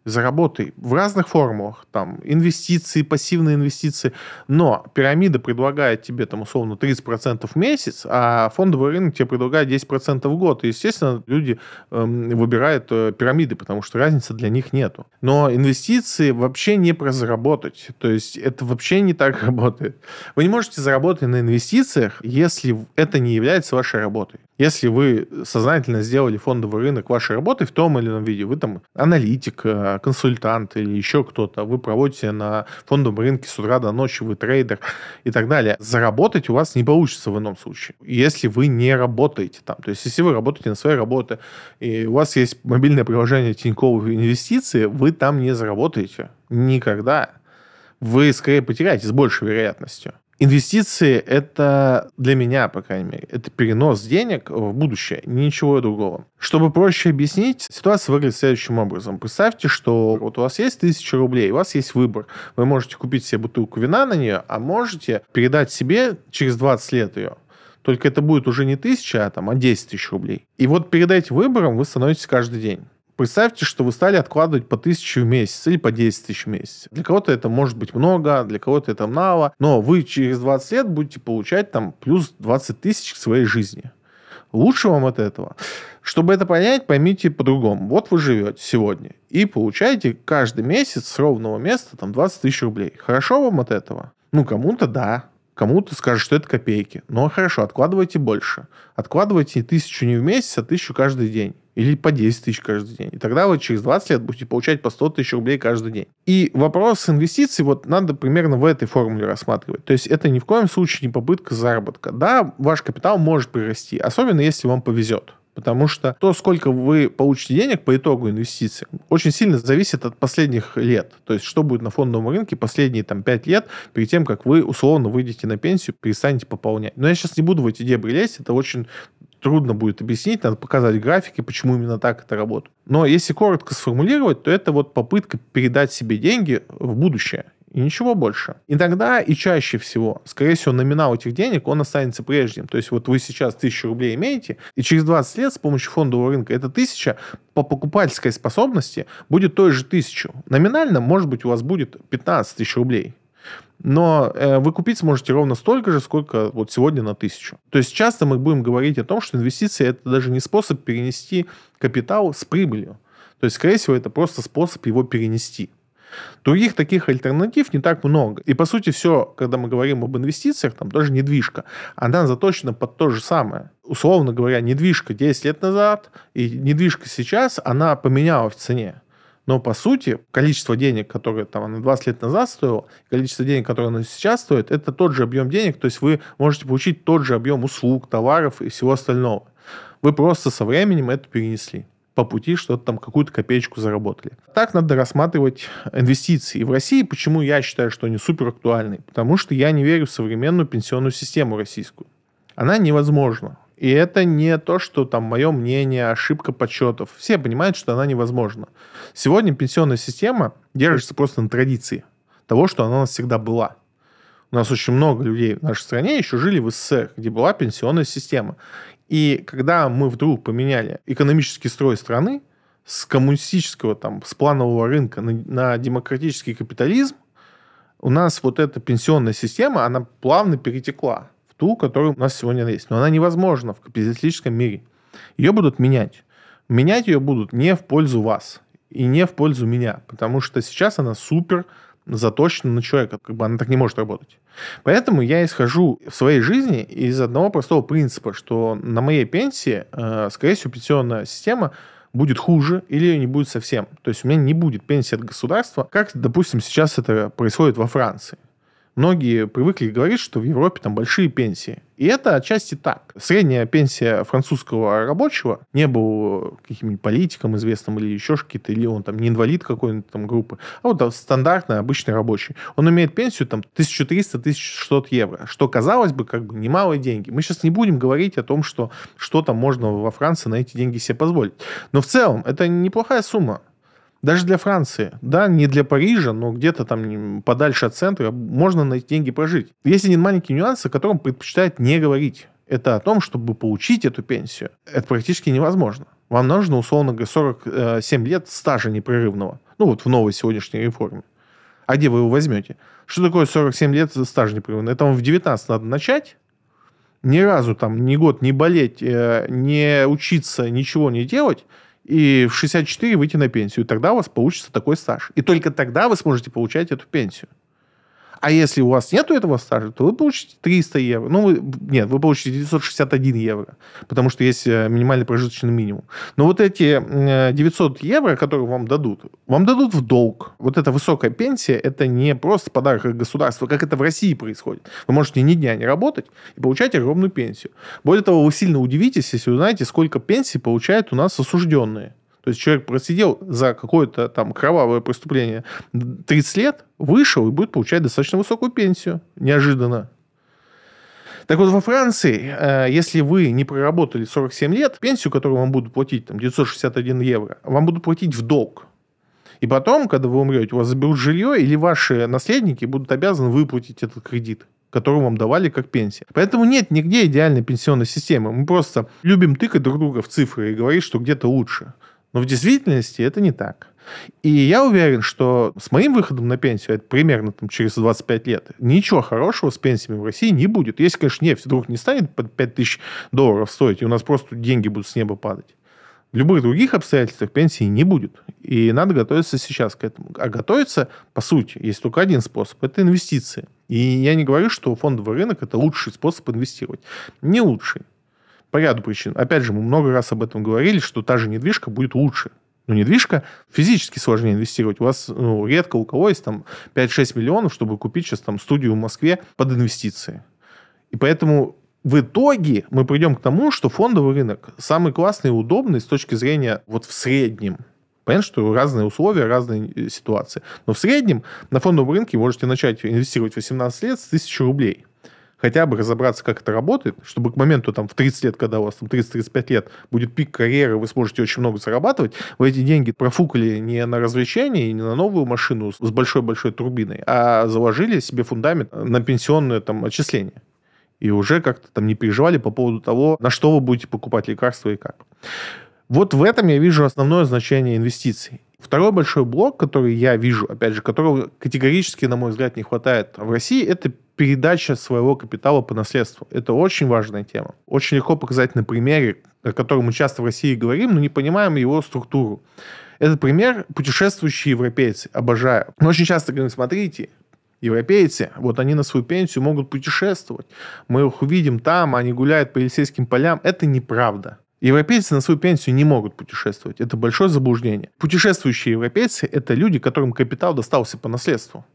заработай в разных формулах, там, инвестиции, пассивные инвестиции, но пирамида предлагает тебе, там, условно, 30% в месяц, а фондовый рынок тебе предлагает 10% в год. И, естественно, люди эм, выбирают э, пирамиды, потому что разницы для них нету. Но инвестиции вообще не про заработать. То есть это вообще не так *laughs* работает. Вы не можете заработать на инвестициях, если это не является вашей работой. Если вы сознательно сделали фондовый рынок вашей работы в том или ином виде, вы там аналитик, э, консультант или еще кто-то, вы проводите на фондовом рынке с утра до ночи, вы трейдер и так далее, заработать у вас не получится в ином случае, если вы не работаете там. То есть, если вы работаете на своей работе, и у вас есть мобильное приложение Тинькофф Инвестиции, вы там не заработаете никогда. Вы скорее потеряете с большей вероятностью. Инвестиции – это для меня, по крайней мере, это перенос денег в будущее, ничего другого. Чтобы проще объяснить, ситуация выглядит следующим образом. Представьте, что вот у вас есть тысяча рублей, у вас есть выбор. Вы можете купить себе бутылку вина на нее, а можете передать себе через 20 лет ее. Только это будет уже не тысяча, а, там, а 10 тысяч рублей. И вот перед этим выбором вы становитесь каждый день. Представьте, что вы стали откладывать по тысячу в месяц или по 10 тысяч в месяц. Для кого-то это может быть много, для кого-то это мало, но вы через 20 лет будете получать там плюс 20 тысяч к своей жизни. Лучше вам от этого. Чтобы это понять, поймите по-другому. Вот вы живете сегодня и получаете каждый месяц с ровного места там 20 тысяч рублей. Хорошо вам от этого? Ну, кому-то да, Кому-то скажет, что это копейки. Но хорошо, откладывайте больше. Откладывайте тысячу не в месяц, а тысячу каждый день. Или по 10 тысяч каждый день. И тогда вы через 20 лет будете получать по 100 тысяч рублей каждый день. И вопрос инвестиций вот надо примерно в этой формуле рассматривать. То есть это ни в коем случае не попытка заработка. Да, ваш капитал может прирасти, особенно если вам повезет. Потому что то, сколько вы получите денег по итогу инвестиций, очень сильно зависит от последних лет. То есть, что будет на фондовом рынке последние там 5 лет, перед тем, как вы условно выйдете на пенсию, перестанете пополнять. Но я сейчас не буду в эти дебри лезть, это очень трудно будет объяснить, надо показать графики, почему именно так это работает. Но если коротко сформулировать, то это вот попытка передать себе деньги в будущее. И ничего больше. Иногда и чаще всего, скорее всего, номинал этих денег, он останется прежним. То есть вот вы сейчас 1000 рублей имеете, и через 20 лет с помощью фондового рынка эта 1000 по покупательской способности будет той же 1000. Номинально, может быть, у вас будет 15 тысяч рублей. Но э, вы купить сможете ровно столько же, сколько вот сегодня на тысячу. То есть часто мы будем говорить о том, что инвестиции это даже не способ перенести капитал с прибылью. То есть, скорее всего, это просто способ его перенести. Других таких альтернатив не так много. И, по сути, все, когда мы говорим об инвестициях, там тоже недвижка, она заточена под то же самое. Условно говоря, недвижка 10 лет назад и недвижка сейчас, она поменяла в цене. Но, по сути, количество денег, которое там она 20 лет назад стоило, количество денег, которое она сейчас стоит, это тот же объем денег, то есть вы можете получить тот же объем услуг, товаров и всего остального. Вы просто со временем это перенесли по пути что-то там, какую-то копеечку заработали. Так надо рассматривать инвестиции. И в России почему я считаю, что они супер актуальны? Потому что я не верю в современную пенсионную систему российскую. Она невозможна. И это не то, что там мое мнение, ошибка подсчетов. Все понимают, что она невозможна. Сегодня пенсионная система держится просто на традиции того, что она у нас всегда была. У нас очень много людей в нашей стране еще жили в СССР, где была пенсионная система. И когда мы вдруг поменяли экономический строй страны с коммунистического, там, с планового рынка на, на демократический капитализм, у нас вот эта пенсионная система, она плавно перетекла ту, которая у нас сегодня есть. Но она невозможна в капиталистическом мире. Ее будут менять. Менять ее будут не в пользу вас и не в пользу меня, потому что сейчас она супер заточена на человека. Как бы она так не может работать. Поэтому я исхожу в своей жизни из одного простого принципа, что на моей пенсии, э, скорее всего, пенсионная система будет хуже или ее не будет совсем. То есть у меня не будет пенсии от государства, как, допустим, сейчас это происходит во Франции. Многие привыкли говорить, что в Европе там большие пенсии. И это отчасти так. Средняя пенсия французского рабочего не был каким-нибудь политиком известным или еще какие-то, или он там не инвалид какой-нибудь там группы, а вот стандартный обычный рабочий. Он имеет пенсию там 1300-1600 евро, что, казалось бы, как бы немалые деньги. Мы сейчас не будем говорить о том, что что там можно во Франции на эти деньги себе позволить. Но в целом это неплохая сумма. Даже для Франции, да, не для Парижа, но где-то там подальше от центра можно на эти деньги прожить. Есть один маленький нюанс, о котором предпочитают не говорить. Это о том, чтобы получить эту пенсию. Это практически невозможно. Вам нужно, условно говоря, 47 лет стажа непрерывного. Ну, вот в новой сегодняшней реформе. А где вы его возьмете? Что такое 47 лет стажа непрерывного? Это вам в 19 надо начать, ни разу там ни год не болеть, э, не учиться, ничего не делать, и в 64 выйти на пенсию. И тогда у вас получится такой стаж. И только тогда вы сможете получать эту пенсию. А если у вас нету этого стажа, то вы получите 300 евро. Ну, вы, нет, вы получите 961 евро, потому что есть э, минимальный прожиточный минимум. Но вот эти 900 э, евро, которые вам дадут, вам дадут в долг. Вот эта высокая пенсия, это не просто подарок государства, как это в России происходит. Вы можете ни дня не работать и получать огромную пенсию. Более того, вы сильно удивитесь, если узнаете, сколько пенсий получают у нас осужденные. То есть человек просидел за какое-то там кровавое преступление 30 лет, вышел и будет получать достаточно высокую пенсию. Неожиданно. Так вот, во Франции, э, если вы не проработали 47 лет, пенсию, которую вам будут платить, там, 961 евро, вам будут платить в долг. И потом, когда вы умрете, у вас заберут жилье, или ваши наследники будут обязаны выплатить этот кредит который вам давали как пенсия. Поэтому нет нигде идеальной пенсионной системы. Мы просто любим тыкать друг друга в цифры и говорить, что где-то лучше. Но в действительности это не так. И я уверен, что с моим выходом на пенсию, это примерно там, через 25 лет, ничего хорошего с пенсиями в России не будет. Если, конечно, нефть вдруг не станет под 5 тысяч долларов стоить, и у нас просто деньги будут с неба падать. В любых других обстоятельствах пенсии не будет. И надо готовиться сейчас к этому. А готовиться, по сути, есть только один способ. Это инвестиции. И я не говорю, что фондовый рынок – это лучший способ инвестировать. Не лучший. По ряду причин. Опять же, мы много раз об этом говорили, что та же недвижка будет лучше. Но недвижка физически сложнее инвестировать. У вас ну, редко у кого есть там 5-6 миллионов, чтобы купить сейчас там студию в Москве под инвестиции. И поэтому в итоге мы придем к тому, что фондовый рынок самый классный и удобный с точки зрения вот в среднем. Понятно, что разные условия, разные э, ситуации. Но в среднем на фондовом рынке можете начать инвестировать 18 лет с 1000 рублей. Хотя бы разобраться, как это работает, чтобы к моменту там в 30 лет, когда у вас там 30-35 лет будет пик карьеры, вы сможете очень много зарабатывать, вы эти деньги профукали не на развлечения и не на новую машину с большой-большой турбиной, а заложили себе фундамент на пенсионное там отчисление. И уже как-то там не переживали по поводу того, на что вы будете покупать лекарства и как. Вот в этом я вижу основное значение инвестиций. Второй большой блок, который я вижу, опять же, которого категорически, на мой взгляд, не хватает в России, это передача своего капитала по наследству. Это очень важная тема. Очень легко показать на примере, о котором мы часто в России говорим, но не понимаем его структуру. Этот пример путешествующие европейцы. Обожаю. Мы очень часто говорим, смотрите, европейцы, вот они на свою пенсию могут путешествовать. Мы их увидим там, они гуляют по Елисейским полям. Это неправда. Европейцы на свою пенсию не могут путешествовать. Это большое заблуждение. Путешествующие европейцы – это люди, которым капитал достался по наследству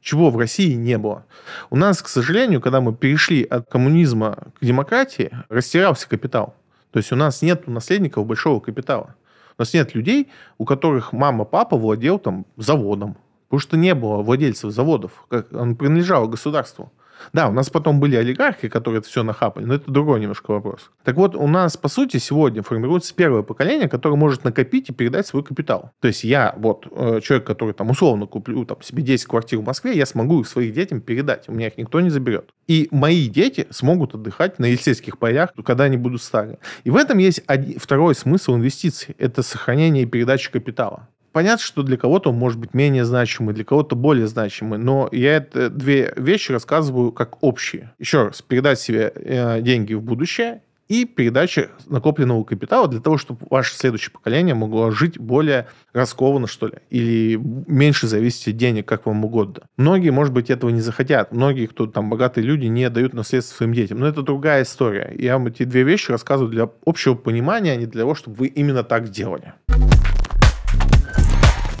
чего в России не было. У нас, к сожалению, когда мы перешли от коммунизма к демократии, растирался капитал. То есть у нас нет наследников большого капитала. У нас нет людей, у которых мама, папа владел там заводом. Потому что не было владельцев заводов. Он принадлежал государству. Да, у нас потом были олигархи, которые это все нахапали, но это другой немножко вопрос. Так вот, у нас, по сути, сегодня формируется первое поколение, которое может накопить и передать свой капитал. То есть я, вот, э, человек, который там условно куплю там, себе 10 квартир в Москве, я смогу их своим детям передать. У меня их никто не заберет. И мои дети смогут отдыхать на Елисейских полях, когда они будут старые. И в этом есть один, второй смысл инвестиций. Это сохранение и передача капитала. Понятно, что для кого-то он может быть менее значимый, для кого-то более значимый, но я это две вещи рассказываю как общие. Еще раз, передать себе э, деньги в будущее и передача накопленного капитала для того, чтобы ваше следующее поколение могло жить более раскованно, что ли, или меньше зависеть от денег, как вам угодно. Многие, может быть, этого не захотят. Многие, кто там богатые люди, не дают наследство своим детям. Но это другая история. Я вам эти две вещи рассказываю для общего понимания, а не для того, чтобы вы именно так делали.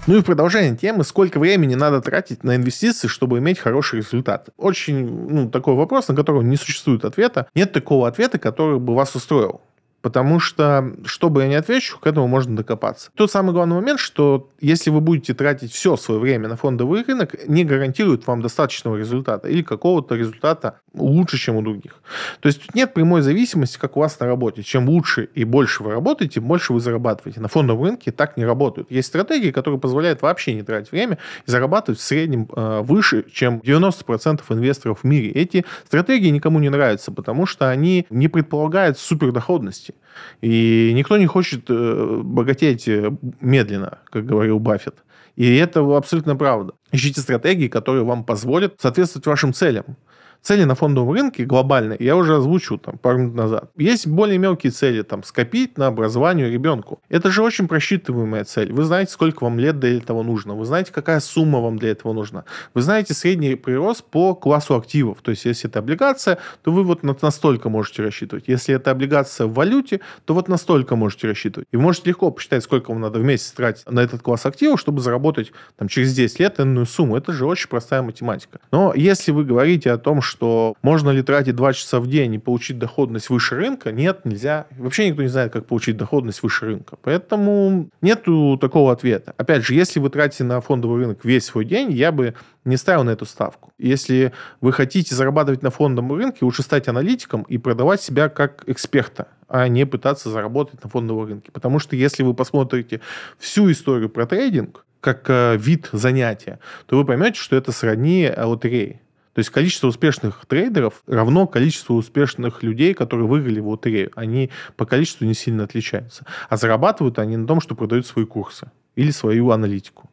Ну и в продолжение темы, сколько времени надо тратить на инвестиции, чтобы иметь хороший результат? Очень ну, такой вопрос, на который не существует ответа. Нет такого ответа, который бы вас устроил. Потому что, что бы я ни отвечу, к этому можно докопаться. Тот самый главный момент, что если вы будете тратить все свое время на фондовый рынок, не гарантирует вам достаточного результата или какого-то результата лучше, чем у других. То есть тут нет прямой зависимости, как у вас на работе. Чем лучше и больше вы работаете, тем больше вы зарабатываете. На фондовом рынке так не работают. Есть стратегии, которые позволяют вообще не тратить время и зарабатывать в среднем э, выше, чем 90% инвесторов в мире. Эти стратегии никому не нравятся, потому что они не предполагают супердоходности скорости. И никто не хочет э, богатеть э, медленно, как говорил Баффет. И это абсолютно правда. Ищите стратегии, которые вам позволят соответствовать вашим целям. Цели на фондовом рынке глобальные я уже озвучил там пару минут назад. Есть более мелкие цели, там, скопить на образование ребенку. Это же очень просчитываемая цель. Вы знаете, сколько вам лет для этого нужно. Вы знаете, какая сумма вам для этого нужна. Вы знаете средний прирост по классу активов. То есть, если это облигация, то вы вот настолько можете рассчитывать. Если это облигация в валюте, то вот настолько можете рассчитывать. И вы можете легко посчитать, сколько вам надо в месяц тратить на этот класс активов, чтобы заработать там, через 10 лет энную сумму. Это же очень простая математика. Но если вы говорите о том, что можно ли тратить 2 часа в день и получить доходность выше рынка, нет, нельзя. Вообще никто не знает, как получить доходность выше рынка. Поэтому нету такого ответа. Опять же, если вы тратите на фондовый рынок весь свой день, я бы не ставил на эту ставку. Если вы хотите зарабатывать на фондовом рынке, лучше стать аналитиком и продавать себя как эксперта, а не пытаться заработать на фондовом рынке. Потому что если вы посмотрите всю историю про трейдинг, как э, вид занятия, то вы поймете, что это сродни лотереи. То есть количество успешных трейдеров равно количеству успешных людей, которые выиграли в лотерею. Они по количеству не сильно отличаются. А зарабатывают они на том, что продают свои курсы или свою аналитику.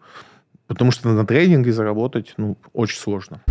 Потому что на трейдинге заработать ну, очень сложно.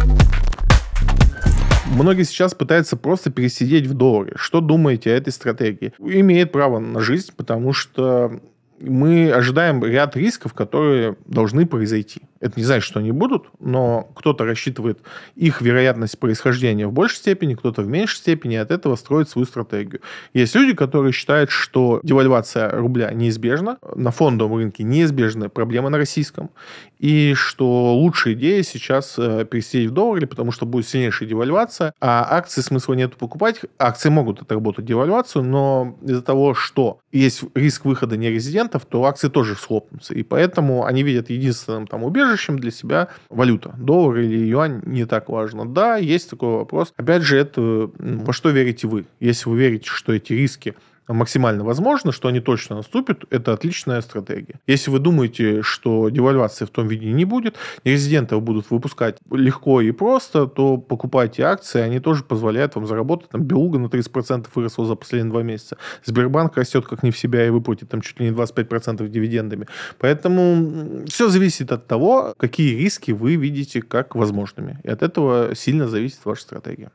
Многие сейчас пытаются просто пересидеть в долларе. Что думаете о этой стратегии? Имеет право на жизнь, потому что мы ожидаем ряд рисков, которые должны произойти. Это не значит, что они будут, но кто-то рассчитывает их вероятность происхождения в большей степени, кто-то в меньшей степени, от этого строит свою стратегию. Есть люди, которые считают, что девальвация рубля неизбежна, на фондовом рынке неизбежная проблема на российском, и что лучшая идея сейчас э, пересидеть в долларе, потому что будет сильнейшая девальвация, а акции смысла нет покупать. Акции могут отработать девальвацию, но из-за того, что есть риск выхода нерезидентов, то акции тоже схлопнутся. И поэтому они видят единственным там убежищем убежищем для себя валюта. Доллар или юань не так важно. Да, есть такой вопрос. Опять же, это во что верите вы? Если вы верите, что эти риски максимально возможно, что они точно наступят, это отличная стратегия. Если вы думаете, что девальвации в том виде не будет, резидентов будут выпускать легко и просто, то покупайте акции, они тоже позволяют вам заработать. Там Белуга на 30% выросла за последние два месяца. Сбербанк растет как не в себя и выплатит там чуть ли не 25% дивидендами. Поэтому все зависит от того, какие риски вы видите как возможными. И от этого сильно зависит ваша стратегия.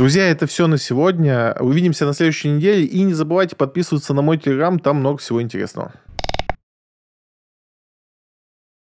Друзья, это все на сегодня. Увидимся на следующей неделе. И не забывайте подписываться на мой телеграм, там много всего интересного.